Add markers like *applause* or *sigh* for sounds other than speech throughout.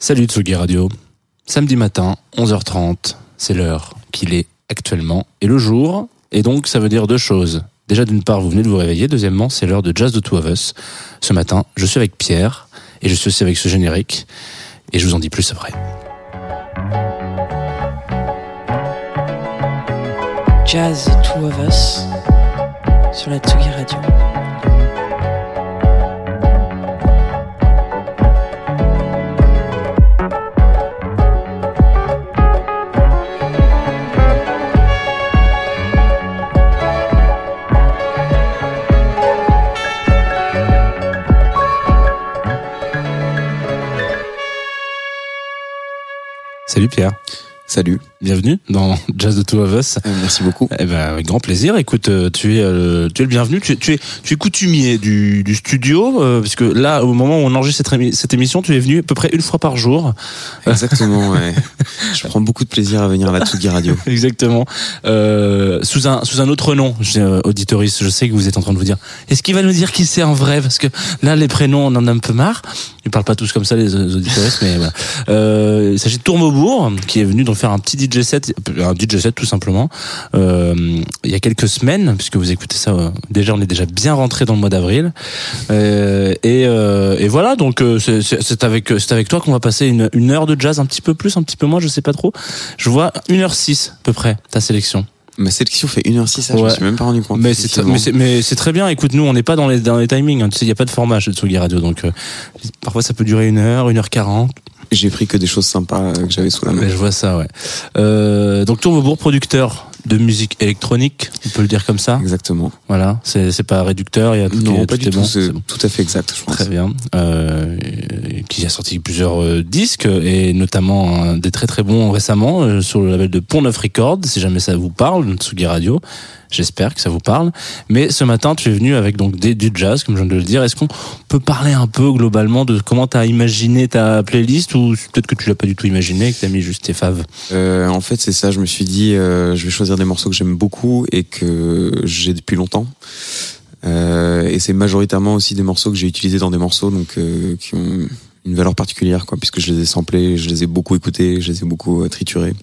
Salut Tsugi Radio. Samedi matin, 11h30, c'est l'heure qu'il est actuellement et le jour. Et donc, ça veut dire deux choses. Déjà, d'une part, vous venez de vous réveiller. Deuxièmement, c'est l'heure de Jazz de Two of Us. Ce matin, je suis avec Pierre et je suis aussi avec ce générique. Et je vous en dis plus après. Jazz Two of Us sur la Tsugi Radio. Salut Pierre. Salut. Bienvenue dans Jazz de Two of Us. Euh, merci beaucoup. Eh ben, avec grand plaisir. Écoute, euh, tu es, euh, tu es le bienvenu. Tu, es- tu es, tu es coutumier du, du studio, euh, puisque là, au moment où on enregistre cette, émi- cette émission, tu es venu à peu près une fois par jour. Exactement. ouais. *laughs* Je prends beaucoup de plaisir à venir à la Tsugi Radio. *laughs* Exactement. Euh, sous un sous un autre nom, je, euh, auditoris, je sais que vous êtes en train de vous dire. Est-ce qu'il va nous dire qui c'est en vrai? Parce que là, les prénoms, on en a un peu marre. Ils parlent pas tous comme ça, les auditoris, mais voilà. Euh, il s'agit de Tourmaubourg, qui est venu donc faire un petit DJ un DJ set tout simplement, euh, il y a quelques semaines, puisque vous écoutez ça. euh, déjà, on est déjà bien rentré dans le mois d'avril. Euh, et, voilà, donc c'est- avec avec toi qu'on va passer une, une heure de jazz, un petit peu plus, un petit peu moins, je sais pas trop. Je vois 1h06 à peu près ta sélection. Ma sélection fait 1h06, ça, je Ouais. me suis même pas rendu compte. Mais c'est mais c'est mais très bien. Écoute, nous on n'est pas dans les dans les timings. hein. Tu sais, il y a pas de format chez Tsugi Radio, donc euh, parfois ça peut durer une heure, une heure quarante. J'ai pris que des choses sympas euh, que j'avais sous la main. Mais je vois ça, ouais. Euh, donc Tourmebourg, producteur de musique électronique, on peut le dire comme ça. Exactement. Voilà, c'est pas réducteur. Il y a tout non, est- pas tout du est tout. bon, c'est c'est bon. tout à fait exact, je pense. Très bien. Euh, qui a sorti plusieurs euh, disques et notamment des très très bons récemment euh, sur le label de Pont Neuf Records. Si jamais ça vous parle, Tsugi Radio, j'espère que ça vous parle. Mais ce matin, tu es venu avec donc du jazz, comme je viens de le dire. Est-ce qu'on peut parler un peu globalement de comment tu as imaginé ta playlist ou peut-être que tu l'as pas du tout imaginé et que tu as mis juste tes faves Euh, en fait, c'est ça. Je me suis dit, euh, je vais choisir des morceaux que j'aime beaucoup et que j'ai depuis longtemps. Euh, et c'est majoritairement aussi des morceaux que j'ai utilisés dans des morceaux donc qui ont une valeur particulière, puisque je les ai samplés, je les ai beaucoup écoutés, je les ai beaucoup triturés.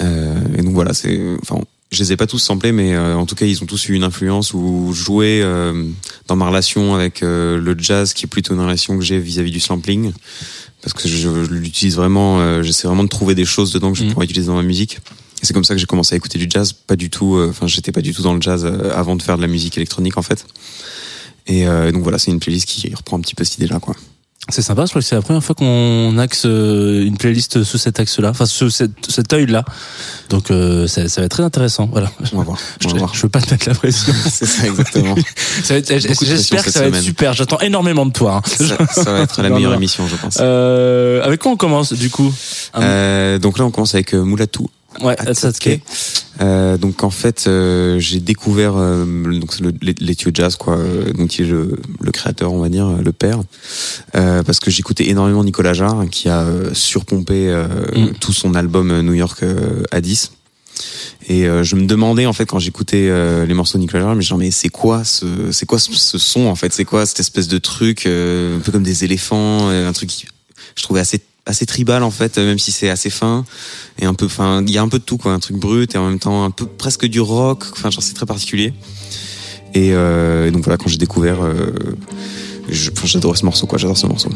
Et donc voilà, c'est, je les ai pas tous samplés, mais euh, en tout cas, ils ont tous eu une influence ou joué euh, dans ma relation avec euh, le jazz, qui est plutôt une relation que j'ai vis-à-vis du sampling, parce que je, je l'utilise vraiment, euh, j'essaie vraiment de trouver des choses dedans que je Mhm. pourrais utiliser dans ma musique. Et c'est comme ça que j'ai commencé à écouter du jazz, pas du tout, euh, enfin, j'étais pas du tout dans le jazz euh, avant de faire de la musique électronique en fait. Et euh, donc voilà, c'est une playlist qui reprend un petit peu cette idée-là, quoi. C'est sympa, je crois que c'est la première fois qu'on axe euh, une playlist sous cet axe-là, enfin sous cet, cet œil-là. Donc euh, ça, ça va être très intéressant. Voilà. On va voir. Je, On va voir. je veux pas te mettre la pression. *laughs* c'est ça exactement. *laughs* Ça va être- Beaucoup de J'espère que ça va être super. J'attends énormément de toi. hein. ça, ça va être la *laughs* meilleure émission, je pense. Euh, avec quoi on commence du coup? Euh, donc là, on commence avec euh, Moulatou. Ouais. Euh, donc en fait, euh, j'ai découvert euh, donc le l'Ethio Jazz quoi, euh, donc qui est le, le créateur, on va dire, le père, euh, parce que j'écoutais énormément Nicolas Jarre qui a euh, surpompé euh, Mm. tout son album euh, New York euh, à 10. Et euh, je me demandais en fait quand j'écoutais euh, les morceaux de Nicolas Jarre, mais genre mais c'est quoi ce c'est quoi ce, ce son en fait, c'est quoi cette espèce de truc euh, un peu comme des éléphants, euh, un truc qui je trouvais assez assez tribal en fait, même si c'est assez fin et un peu, enfin, il y a un peu de tout quoi, un truc brut et en même temps un peu presque du rock, enfin, genre c'est très particulier. Et, euh, donc voilà, quand j'ai découvert, euh, j'adorais ce morceau quoi, j'adore ce morceau.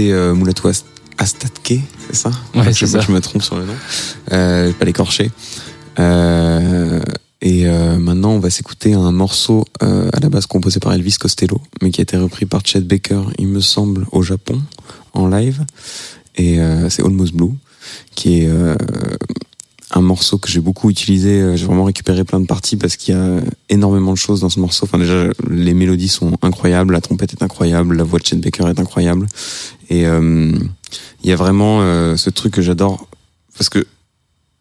D'écouter euh, Moulatou Ast- Astatke, c'est ça Ouais, je, c'est ça. je me trompe sur le nom. Euh, pas l'écorcher. Euh, et euh, maintenant, on va s'écouter un morceau euh, à la base composé par Elvis Costello, mais qui a été repris par Chet Baker, il me semble, au Japon, en live. Et euh, c'est Almost Blue, qui est un morceau que j'ai beaucoup utilisé. Euh, J'ai vraiment récupéré plein de parties parce qu'il y a énormément de choses dans ce morceau. Enfin, déjà, les mélodies sont incroyables, la trompette est incroyable, la voix de Chet Baker est incroyable. Et euh, il y a vraiment euh, ce truc que j'adore parce que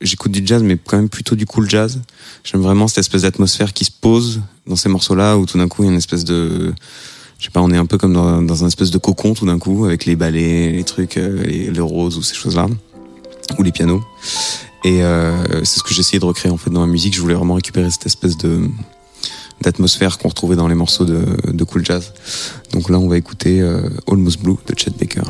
j'écoute du jazz, mais quand même plutôt du cool jazz. J'aime vraiment cette espèce d'atmosphère qui se pose dans ces morceaux-là où tout d'un coup il y a une espèce de je sais pas, on est un peu comme dans, dans un espèce de cocon tout d'un coup avec les ballets, les trucs, euh, les, les roses ou ces choses-là, ou les pianos. Et euh, c'est ce que j'ai essayé de recréer en fait dans ma musique. Je voulais vraiment récupérer cette espèce de d'atmosphère qu'on retrouvait dans les morceaux de, de cool jazz. Donc là, on va écouter euh, Almost Blue de Chet Baker.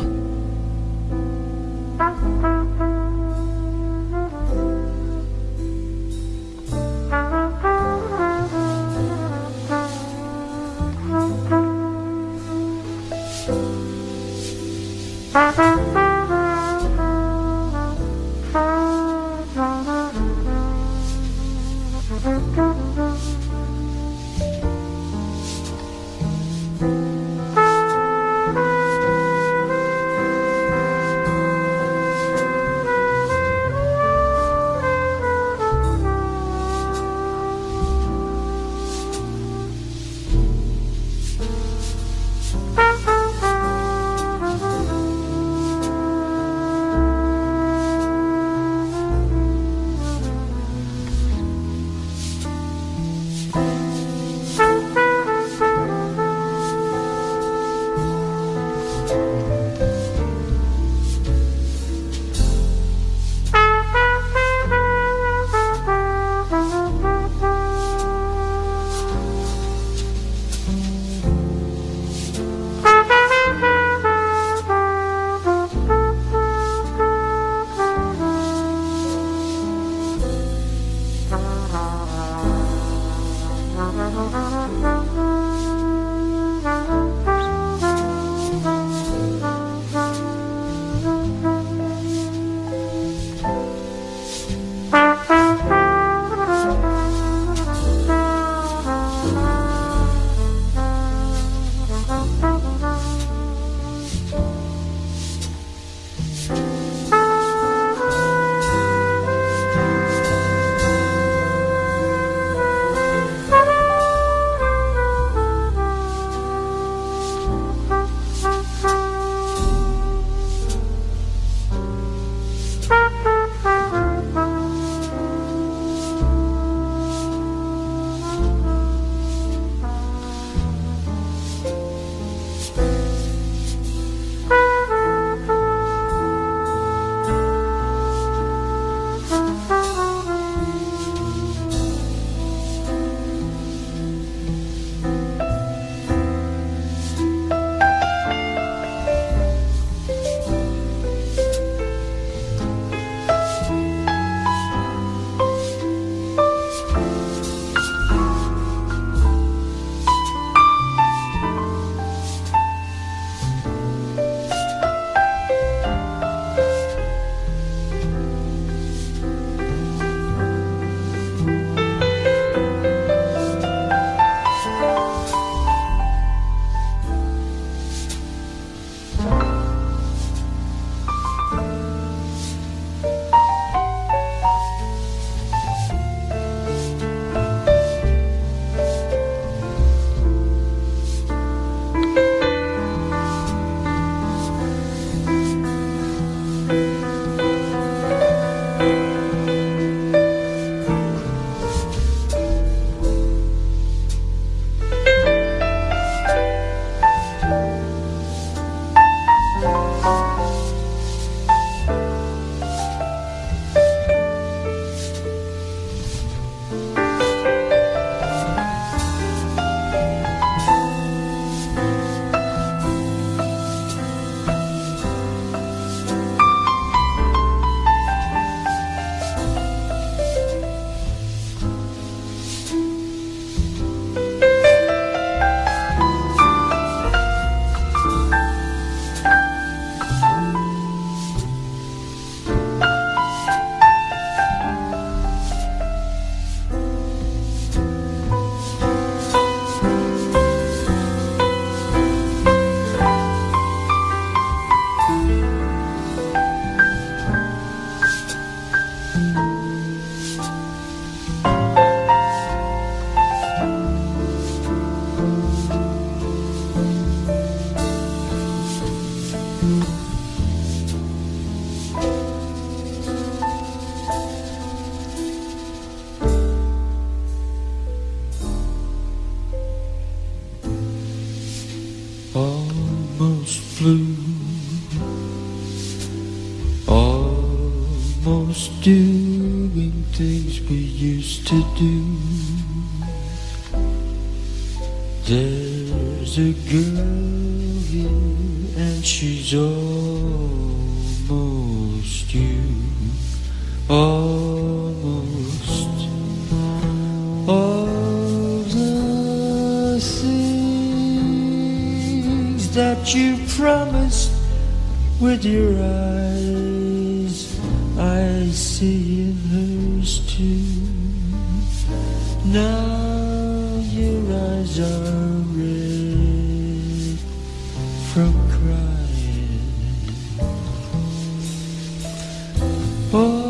Almost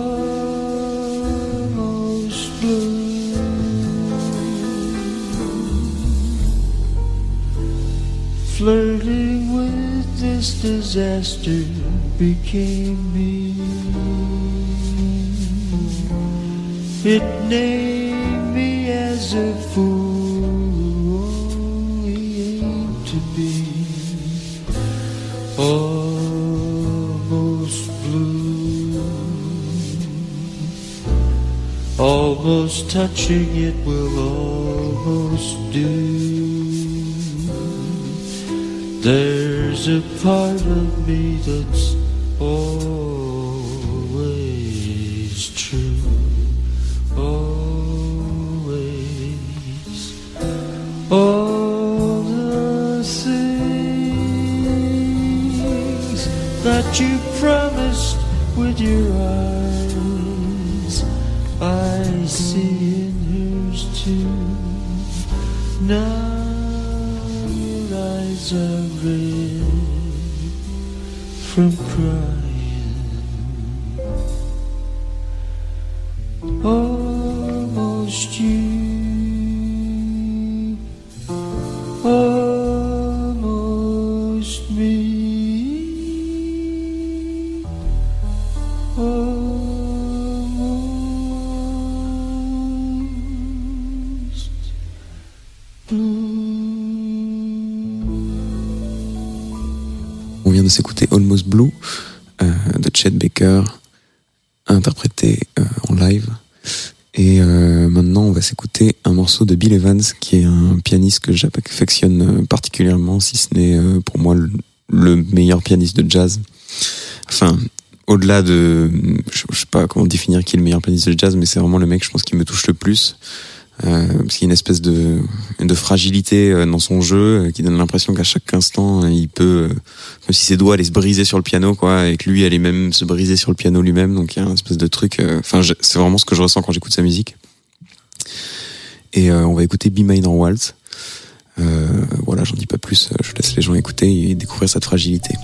blue. Flirting with this disaster became me. It named me as a fool, Almost touching it will almost do. There's a part of me that's que j'affectionne euh, particulièrement, si ce n'est euh, pour moi le, le meilleur pianiste de jazz. Enfin, au-delà de, je, je sais pas comment définir qui est le meilleur pianiste de jazz, mais c'est vraiment le mec, je pense, qui me touche le plus. Euh, parce qu'il y a une espèce de, fragilité dans son jeu qui donne l'impression qu'à chaque instant il peut, comme si ses doigts allaient se briser sur le piano, quoi, et que lui allait même se briser sur le piano lui-même. Donc il y a une espèce de truc. Enfin, c'est vraiment ce que je ressens quand j'écoute sa musique. Et on va écouter Be Minor Waltz. Euh, voilà, j'en dis pas plus. Je laisse les gens écouter et découvrir cette fragilité.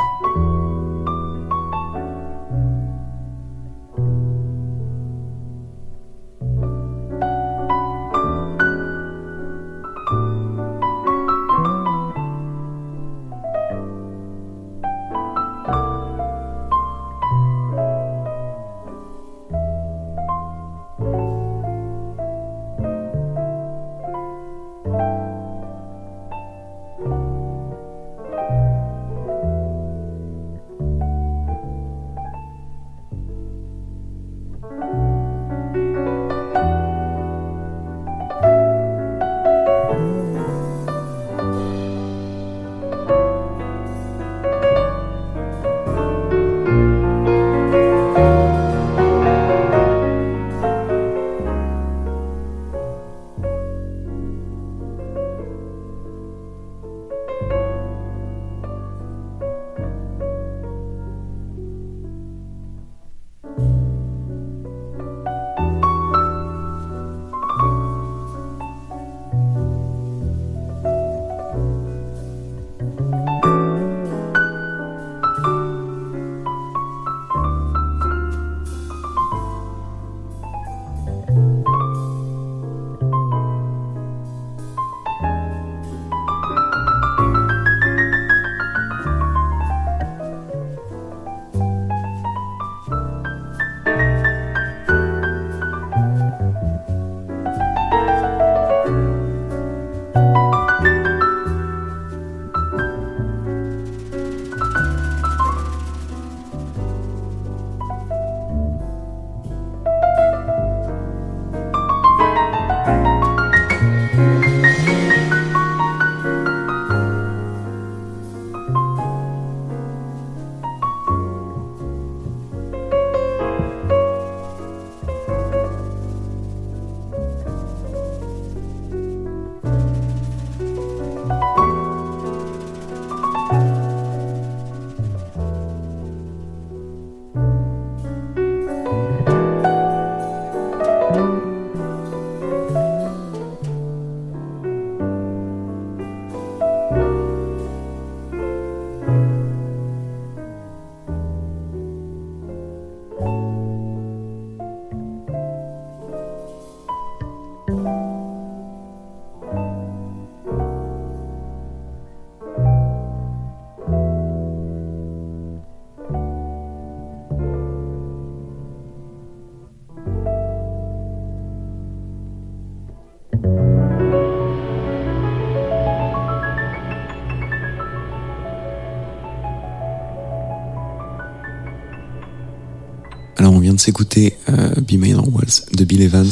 S'écouter euh, Be My Walls de Bill Evans.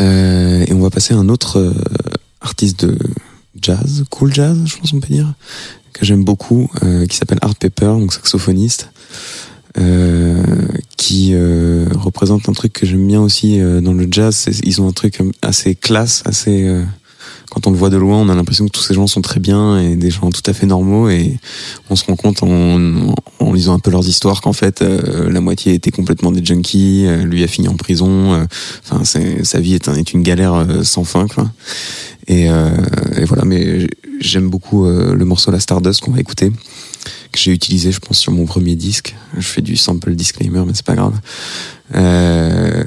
Euh, et on va passer à un autre euh, artiste de jazz, cool jazz, je pense on peut dire, que j'aime beaucoup, euh, qui s'appelle Art Pepper, donc saxophoniste, qui représente un truc que j'aime bien aussi dans le jazz. Ils ont un truc assez classe, assez. Quand on le voit de loin, on a l'impression que tous ces gens sont très bien et des gens tout à fait normaux et on se rend compte en, en lisant un peu leurs histoires qu'en fait euh, la moitié était complètement des junkies, euh, lui a fini en prison, euh, enfin sa vie est, un- est une galère euh, sans fin quoi. Et, euh, et voilà, mais j'aime beaucoup le morceau La Stardust qu'on va écouter, que j'ai utilisé je pense sur mon premier disque. Je fais du sample disclaimer mais c'est pas grave. Euh,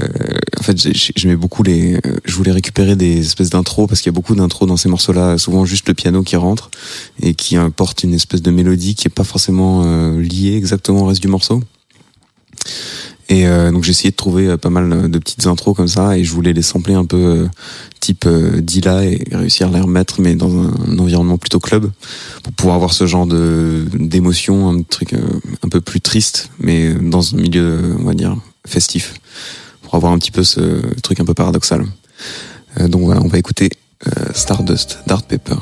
en fait, j'ai- j'ai- j'aimais beaucoup les. Je voulais récupérer des espèces d'intros parce qu'il y a beaucoup d'intros dans ces morceaux-là. Souvent juste le piano qui rentre et qui apporte une espèce de mélodie qui est pas forcément euh, liée exactement au reste du morceau. Et euh, donc j'ai essayé de trouver euh, pas mal de petites intros comme ça et je voulais les sampler un peu euh, type euh, Dilla et réussir à les remettre mais dans un, environnement plutôt club pour pouvoir avoir ce genre de d'émotion, un truc euh, un peu plus triste mais dans un milieu euh, on va dire festif pour avoir un petit peu ce truc un peu paradoxal. Donc voilà, on va écouter Stardust d'Art Pepper.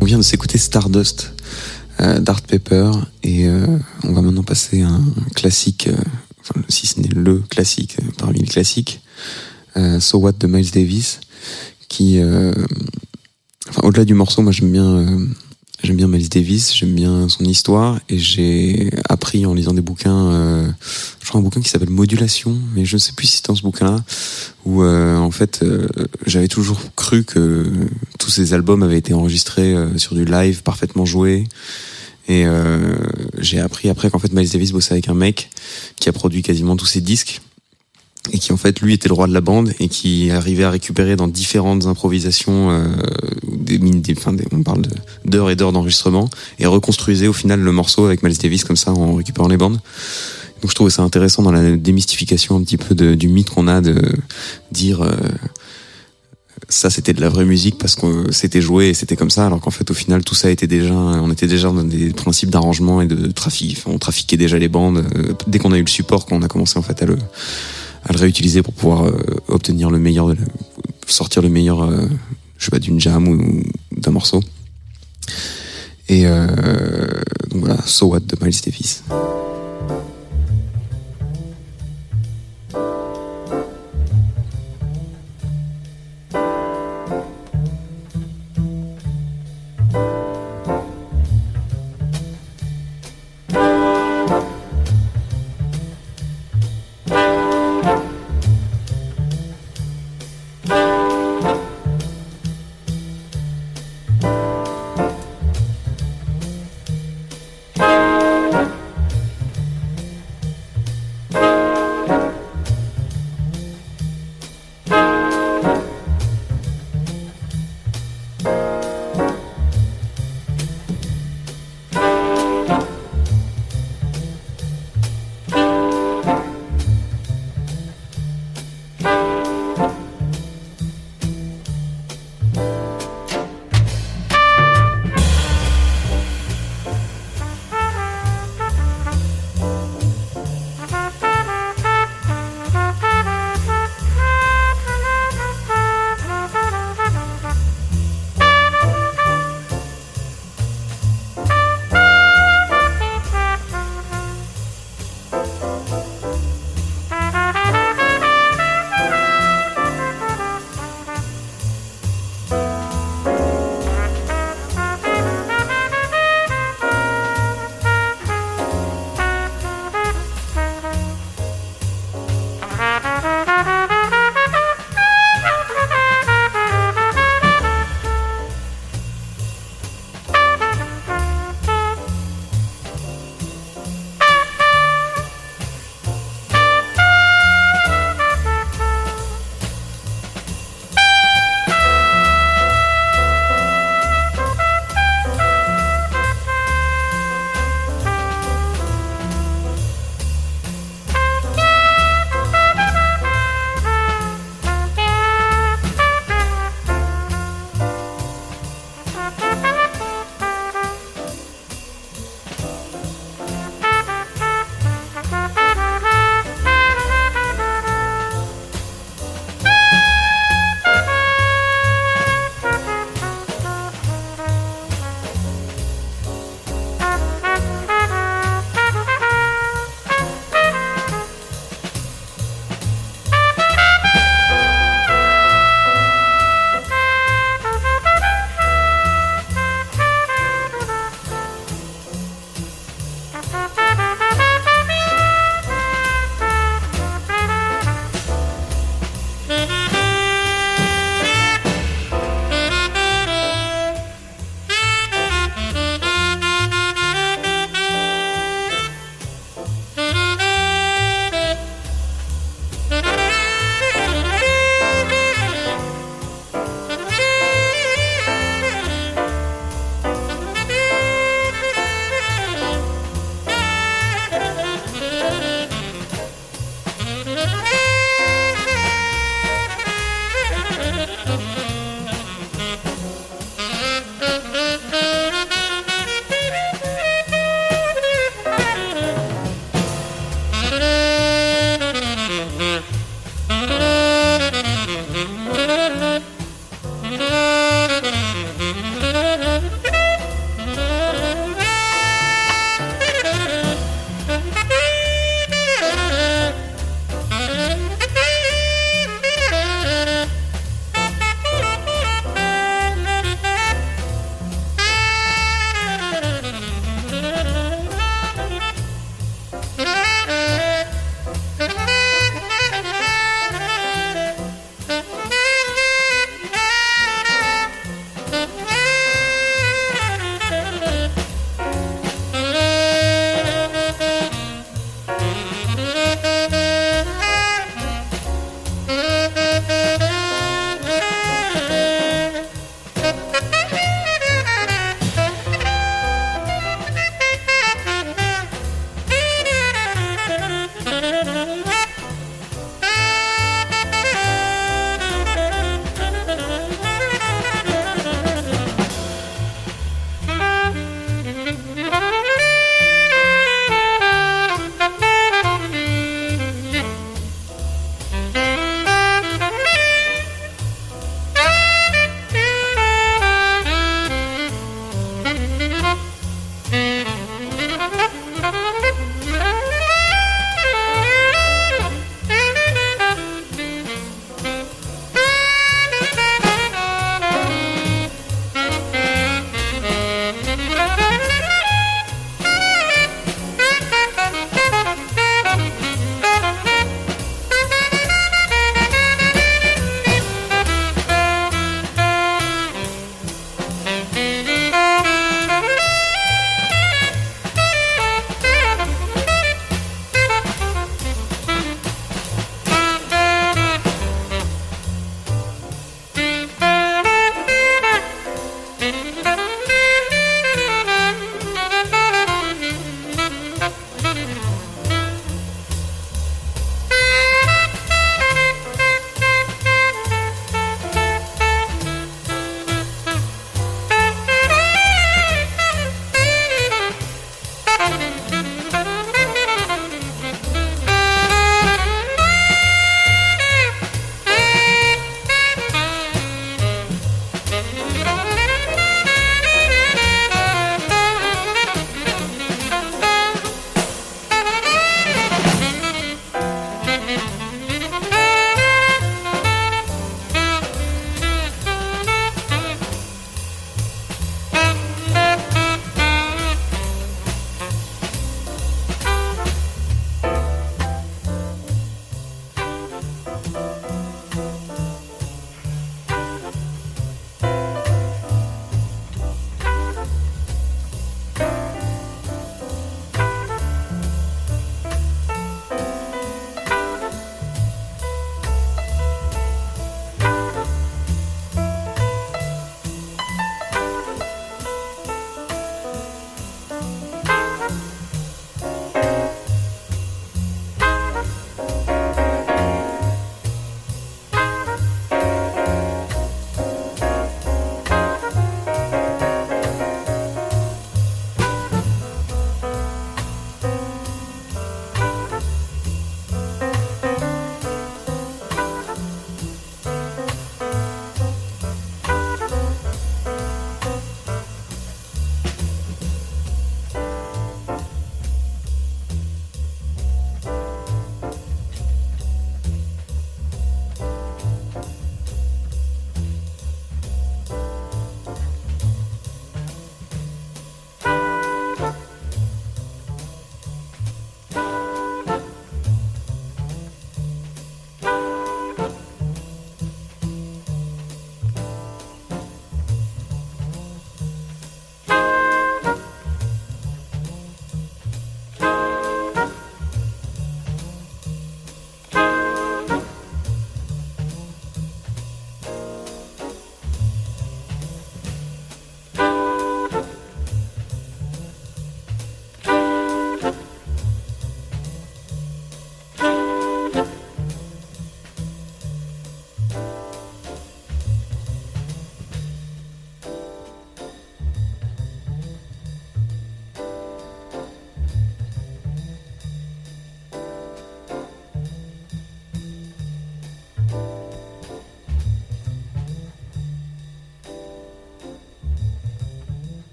On vient de s'écouter Stardust euh, d'Art Pepper et euh, on va maintenant passer à un classique, euh, enfin, si ce n'est le classique euh, parmi les classiques, So What de Miles Davis, qui, enfin, au-delà du morceau, moi j'aime bien, j'aime bien Miles Davis, j'aime bien son histoire et j'ai appris en lisant des bouquins, euh, je crois un bouquin qui s'appelle Modulation, mais je ne sais plus si c'était dans ce bouquin-là, où euh, en fait euh, j'avais toujours cru que tous ces albums avaient été enregistrés euh, sur du live parfaitement joué. Et euh, j'ai appris après qu'en fait Miles Davis bossait avec un mec qui a produit quasiment tous ses disques et qui en fait lui était le roi de la bande et qui arrivait à récupérer dans différentes improvisations euh, des des, enfin, des- on parle d'heures et d'heures d'enregistrement et reconstruisait au final le morceau avec Miles Davis comme ça en récupérant les bandes. Donc je trouvais ça intéressant dans la démystification un petit peu du mythe qu'on a de dire euh, ça c'était de la vraie musique parce que c'était joué et c'était comme ça alors qu'en fait au final tout ça était déjà on était déjà dans des principes d'arrangement et de trafic on trafiquait déjà les bandes euh, dès qu'on a eu le support quand on a commencé en fait à le à le réutiliser pour pouvoir euh, obtenir le meilleur de sortir le meilleur euh, je sais pas d'une jam ou d'un morceau. Et euh, donc voilà So What de Miles Davis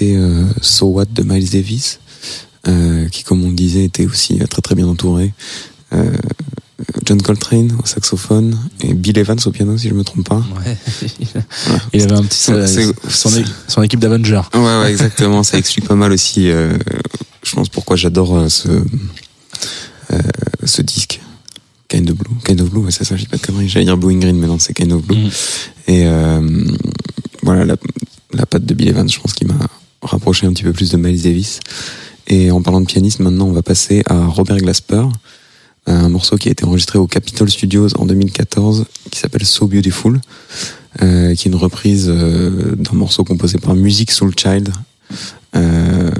écouté euh, So What de Miles Davis, euh, qui comme on le disait était aussi très très bien entouré. Euh, John Coltrane au saxophone et Bill Evans au piano si je me trompe pas. Ouais. Il avait un petit son, son équipe d'Avengers. Ouais, ouais, exactement. ça explique pas mal aussi, euh, je pense, pourquoi j'adore euh, ce, euh, ce disque. Kind of Blue. Kind of Blue, ouais, c'est ça, j'ai pas de conneries. J'allais dire Blue and Green, mais non, c'est Kind of Blue. Mhm. Et euh, voilà, la, la patte de Bill Evans, je pense qu'il m'a un petit peu plus de Miles Davis. Et en parlant de pianiste, maintenant, on va passer à Robert Glasper, un morceau qui a été enregistré au Capitol Studios en 2014, qui s'appelle So Beautiful, euh, qui est une reprise euh, d'un morceau composé par Music Soul Child. Euh,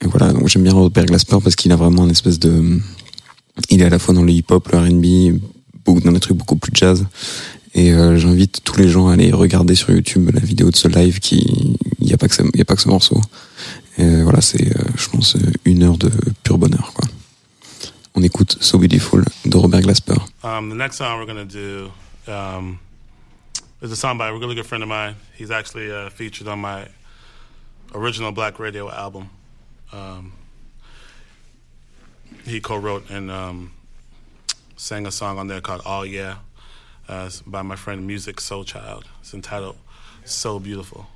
et voilà, donc j'aime bien Robert Glasper parce qu'il a vraiment une espèce de... Il est à la fois dans le hip-hop, le R&B, dans des trucs beaucoup plus jazz. Et euh, j'invite tous les gens à aller regarder sur YouTube la vidéo de ce live qui... Il n'y a, pas que y a pas que ce morceau. Et voilà, c'est, euh, je pense, euh, une heure de pur bonheur. Quoi. On écoute So Beautiful de Robert Glasper. Um, the next song we're gonna do um, is a song by a really good friend of mine. He's actually uh, featured on my original Black Radio album. Um, he co-wrote and um, sang a song on there called "All Yeah" uh, by my friend Music Soul Child. It's entitled "So Beautiful."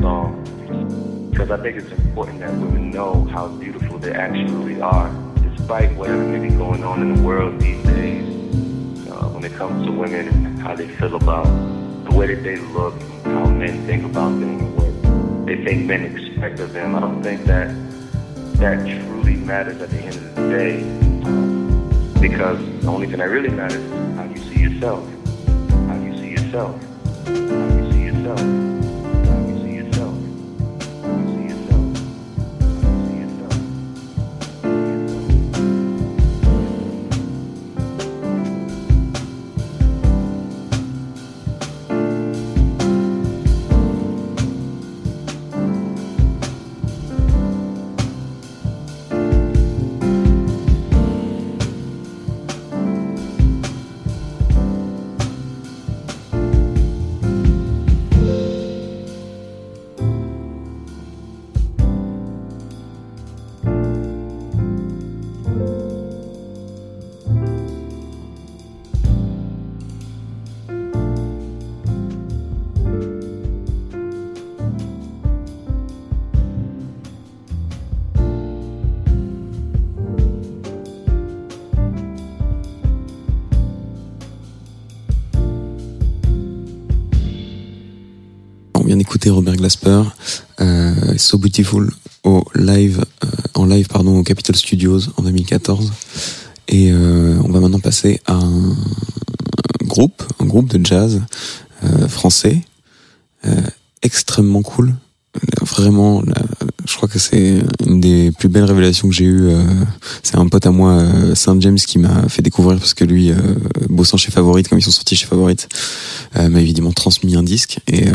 Song because I think it's important that women know how beautiful they actually are, despite whatever may be going on in the world these days. Uh, when it comes to women and how they feel about the way that they look, how men think about them, what they think men expect of them. I don't think that that truly matters at the end of the day, because the only thing that really matters is how you see yourself, how you see yourself, Euh, So Beautiful au live, euh, en live pardon au Capitol Studios en 2014. Et euh, on va maintenant passer à un groupe, un groupe de jazz français, extrêmement cool. Vraiment, c'est une des plus belles révélations que j'ai eues. euh, c'est un pote à moi, euh, Saint James, qui m'a fait découvrir parce que lui, euh, bossant chez Favorite, comme ils sont sortis chez Favorite, m'a évidemment transmis un disque et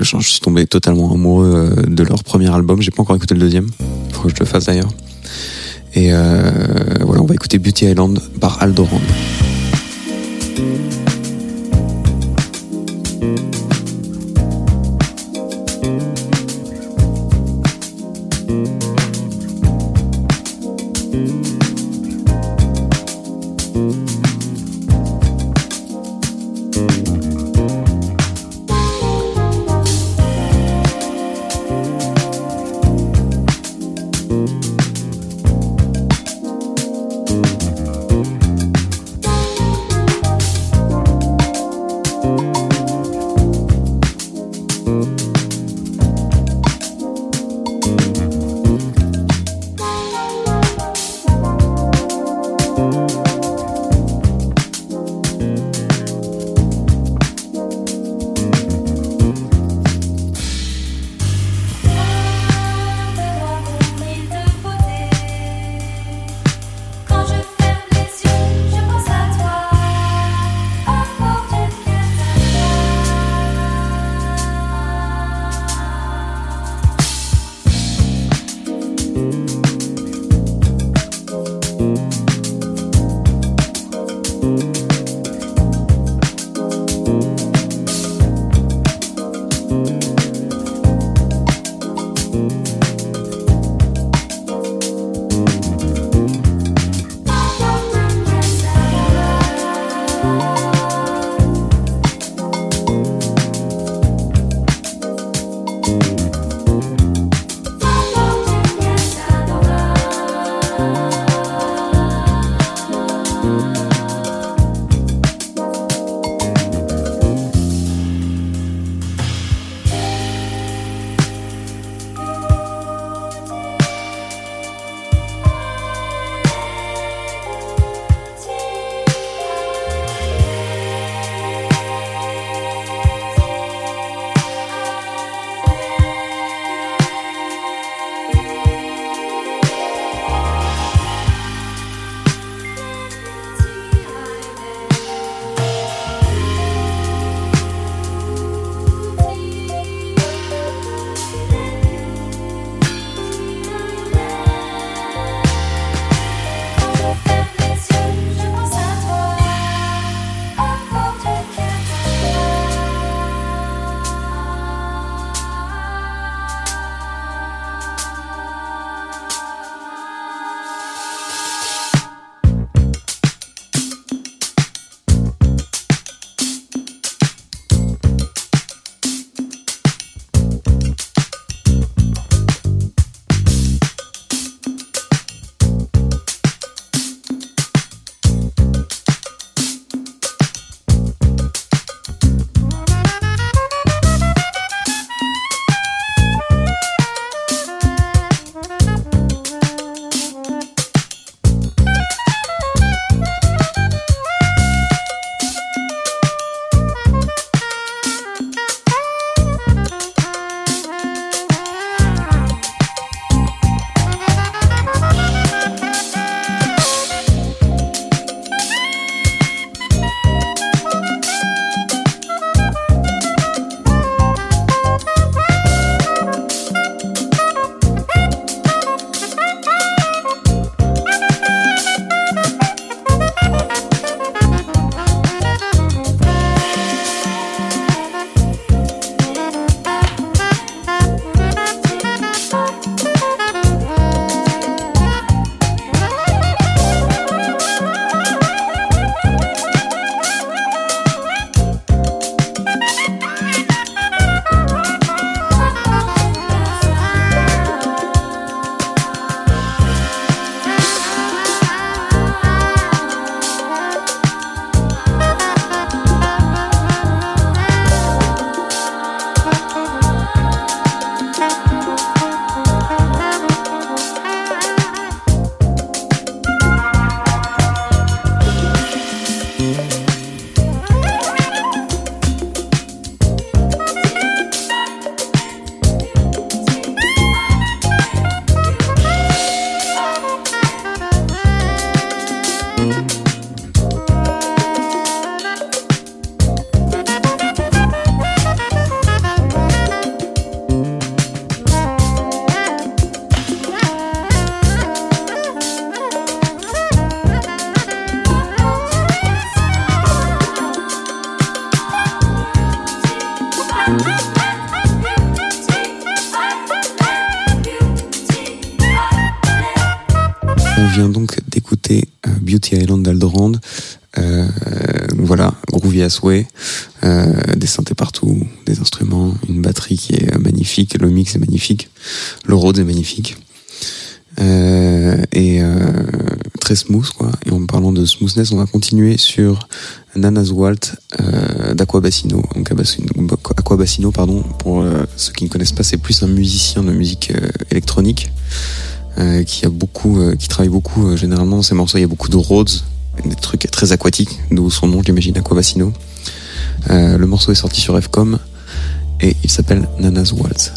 je suis tombé totalement amoureux de leur premier album. J'ai pas encore écouté le deuxième, faut que je le fasse d'ailleurs. Et voilà, on va écouter Beauty Island par Aldoran. Beauty on va continuer sur Nana's Walt euh, d'Aquabassino. Aquabassino, pardon, pour euh, ceux qui ne connaissent pas, c'est plus un musicien de musique euh, électronique euh, qui a beaucoup, qui travaille beaucoup généralement dans ses morceaux. Il y a beaucoup de Rhodes, des trucs très aquatiques, d'où son nom, j'imagine, Aquabassino. Le morceau est sorti sur Fcom et il s'appelle Nana's Waltz.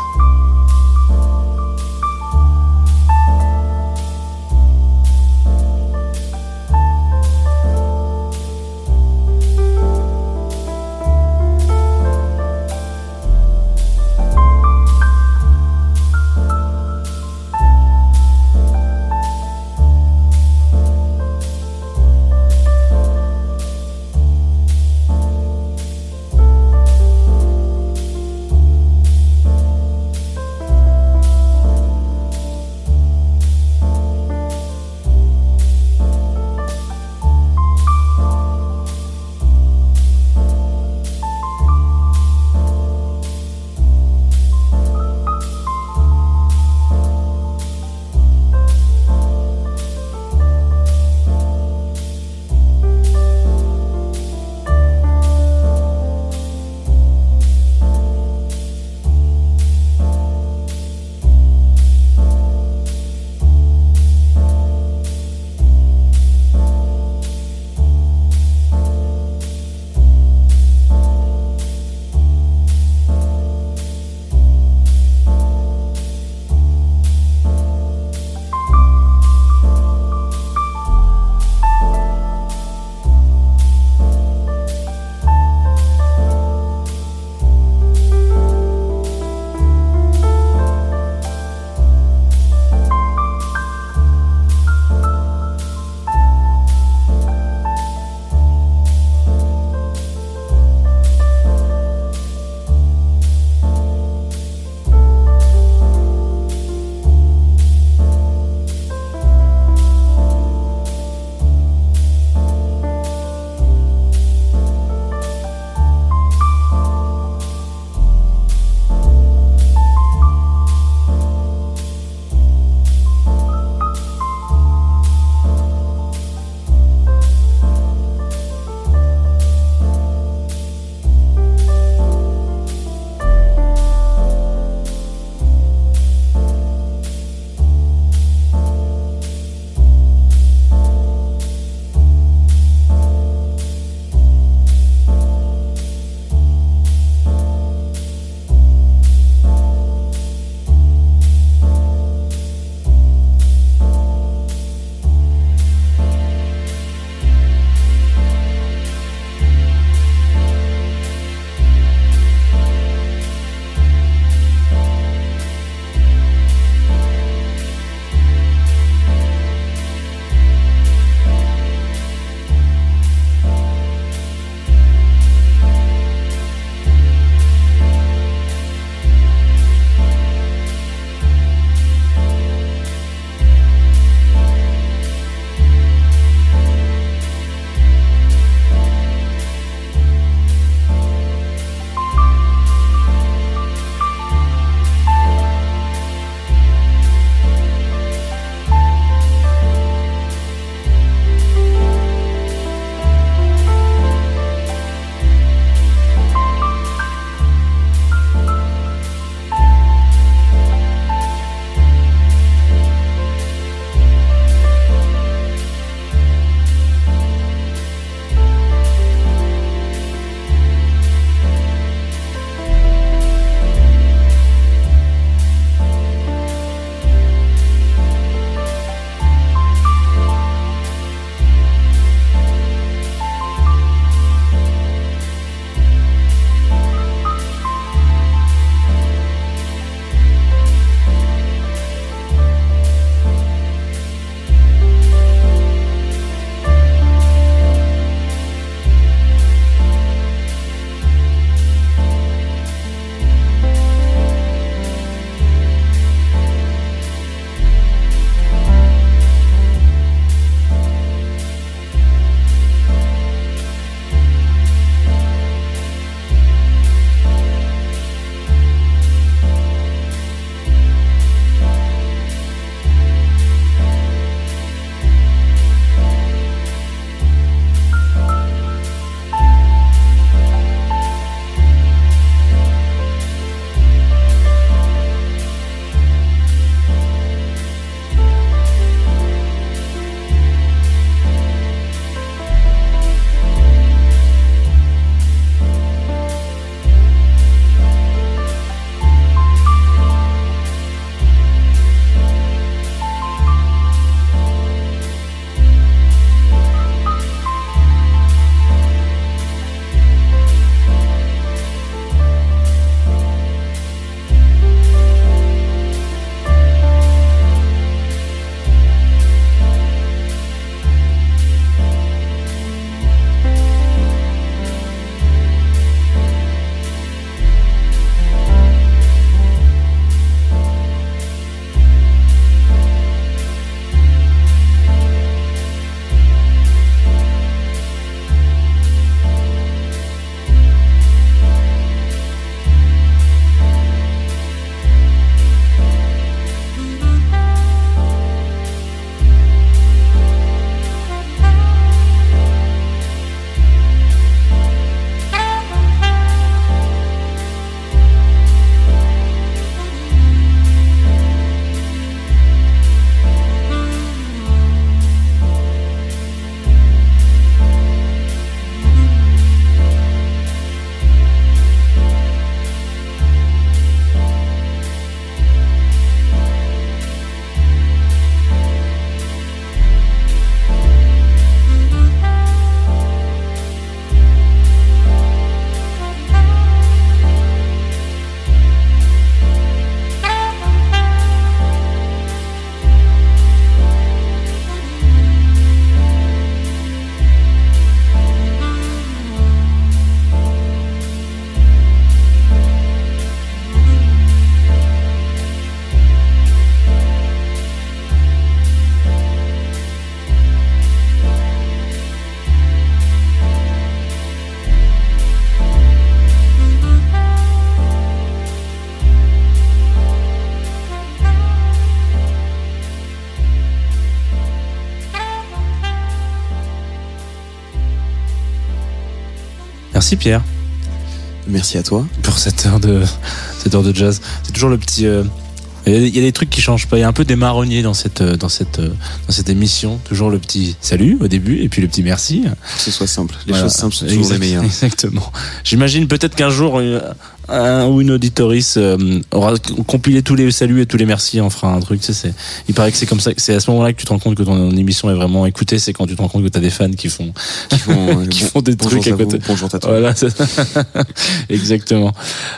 Merci Pierre Merci à toi. pour cette heure de cette heure de jazz. C'est toujours le petit. euh, Il y, a des- trucs qui changent pas. Il y a un peu des marronniers dans cette euh, dans cette euh, dans cette émission. Toujours le petit salut au début et puis le petit merci. Que ce soit simple. Les Voilà. choses simples sont toujours Exact- les meilleures. *laughs* Exactement. J'imagine peut-être qu'un jour un ou une auditorice euh, aura compilé tous les saluts et tous les merci, en fera un truc. Tu sais, c'est- il paraît que c'est comme ça. C'est à ce moment-là que tu te rends compte que ton émission est vraiment écoutée. C'est quand tu te rends compte que t'as des fans qui font Qui font, *laughs* qui bon- font des bonjour trucs à à vous, côté. Bonjour à toi. Voilà, *laughs* exactement.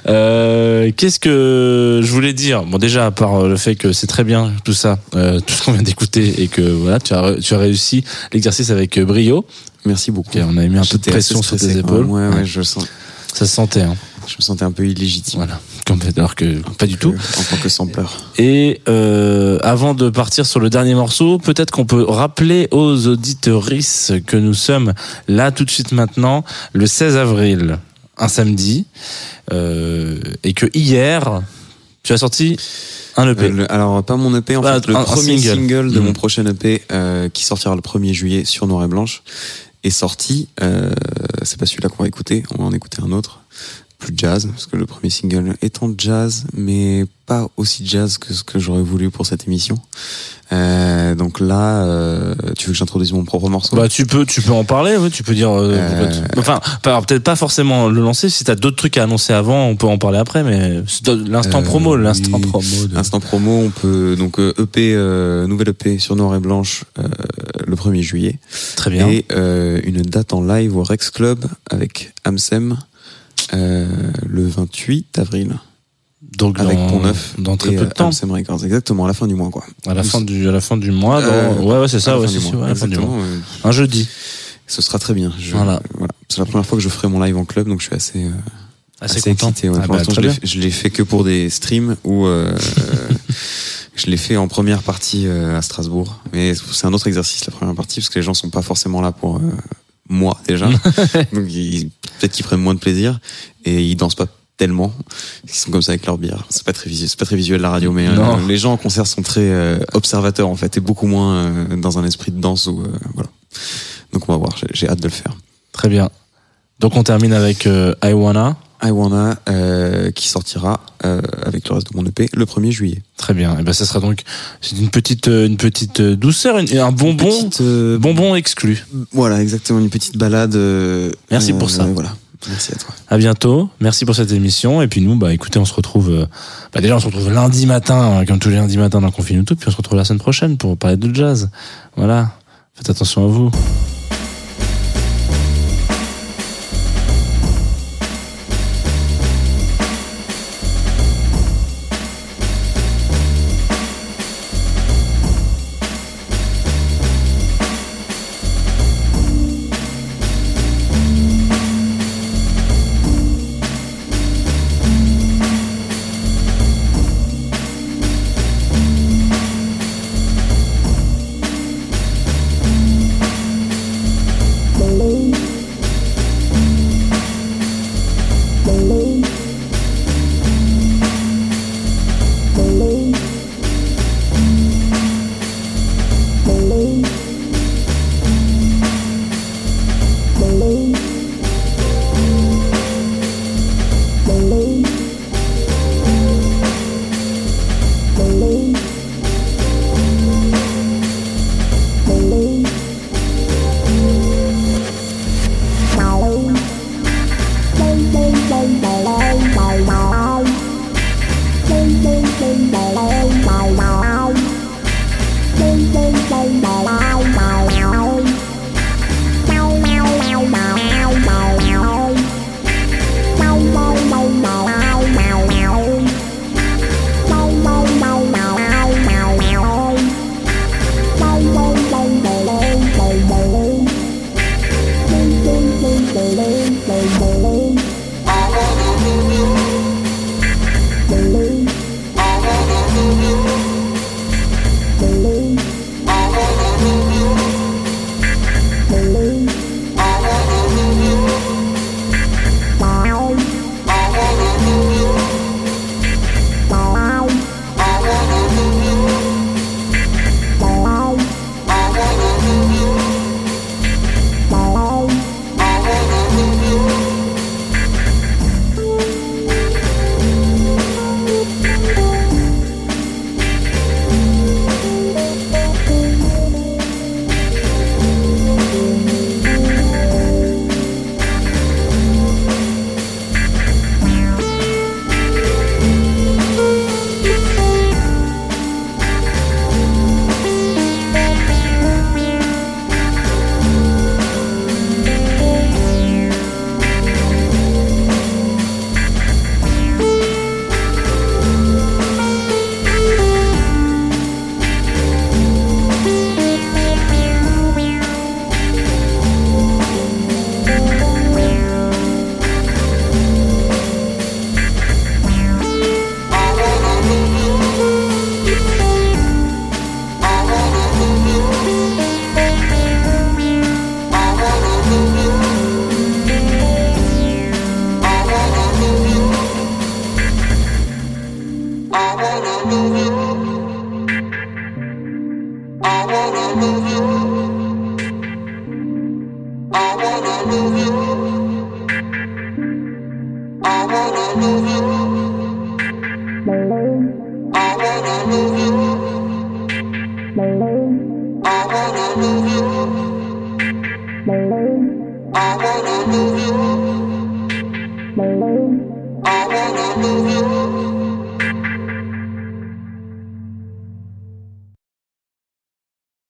Euh, Qu'est-ce que je voulais dire? Bon, déjà, à part le fait que c'est très bien tout ça, euh, tout ce qu'on vient d'écouter, et que voilà, tu as, tu as réussi l'exercice avec euh, brio. Merci beaucoup. On avait mis un peu de pression sur tes épaules. Ouais, ouais, Ouais. je, sens, Ça se sentait, hein. Je me sentais un peu illégitime. Voilà. Comme alors que pas du Que- tout. En tant que sampleur. Et euh, avant de partir sur le dernier morceau, peut-être qu'on peut rappeler aux auditorices que nous sommes là tout de suite maintenant, le 16 avril, un samedi, euh, et que hier, tu as sorti un EP. Euh, le- alors, pas mon EP, en fait, le un- un premier single. single, de mon prochain EP, qui sortira le 1er juillet sur Noir et Blanche, est sorti. Euh, c'est pas celui-là qu'on va écouter, on va en écouter un autre. Plus jazz, parce que le premier single étant jazz, mais pas aussi jazz que ce que j'aurais voulu pour cette émission. Euh, donc là, euh, tu veux que j'introduise mon propre morceau? Bah tu peux tu peux en parler ouais, tu peux dire euh, Euh, tu- enfin peut-être pas forcément le lancer si t'as d'autres trucs à annoncer avant on peut en parler après mais l'instant Euh, promo l'instant oui. promo de- Instant promo, on peut donc EP, euh, nouvelle EP sur Noir et Blanche euh, le 1er juillet. très bien Et euh, une date en live au Rex Club avec Amsem euh, le 28 avril donc avec dans, Pont Neuf dans très et, peu de euh, temps Records, exactement à la fin du mois quoi. à la fin du à la fin du mois dans- Euh, ouais ouais c'est ça ouais c'est sûr, à la fin du mois exactement, euh, un jeudi ce sera très bien. Je- Voilà. C'est la première fois que je ferai mon live en club donc je suis assez euh, assez, assez, content excité. ouais. Ah Pour bah, je l'ai fait- je l'ai fait que pour des streams où euh, euh, *laughs* je l'ai fait en première partie euh, à Strasbourg. Mais c'est un autre exercice la première partie parce que les gens sont pas forcément là pour euh, moi déjà. *laughs* Donc peut-être qu'ils prennent moins de plaisir et ils dansent pas tellement. Ils sont comme ça avec leur bière. C'est pas très visuel, c'est pas très visuel la radio, mais euh, les gens en concert sont très euh, observateurs en fait et beaucoup moins euh, dans un esprit de danse ou euh, voilà. Donc on va voir. J'ai- hâte de le faire. très bien donc on termine avec euh, I Wanna euh, qui sortira euh, avec le reste de mon EP le 1er juillet. très bien et ben ça sera donc c'est une petite euh, une petite euh, douceur une- un bonbon Petite, euh, bonbon exclu Voilà, exactement, une petite balade. euh, Merci pour ça. Voilà, merci à toi. À bientôt. Merci pour cette émission. Et puis nous, bah écoutez, on se retrouve. bah déjà, on se retrouve lundi matin, euh, comme tous les lundis matins dans Confine tout. Puis on se retrouve la semaine prochaine pour parler de jazz. Voilà. Faites attention à vous.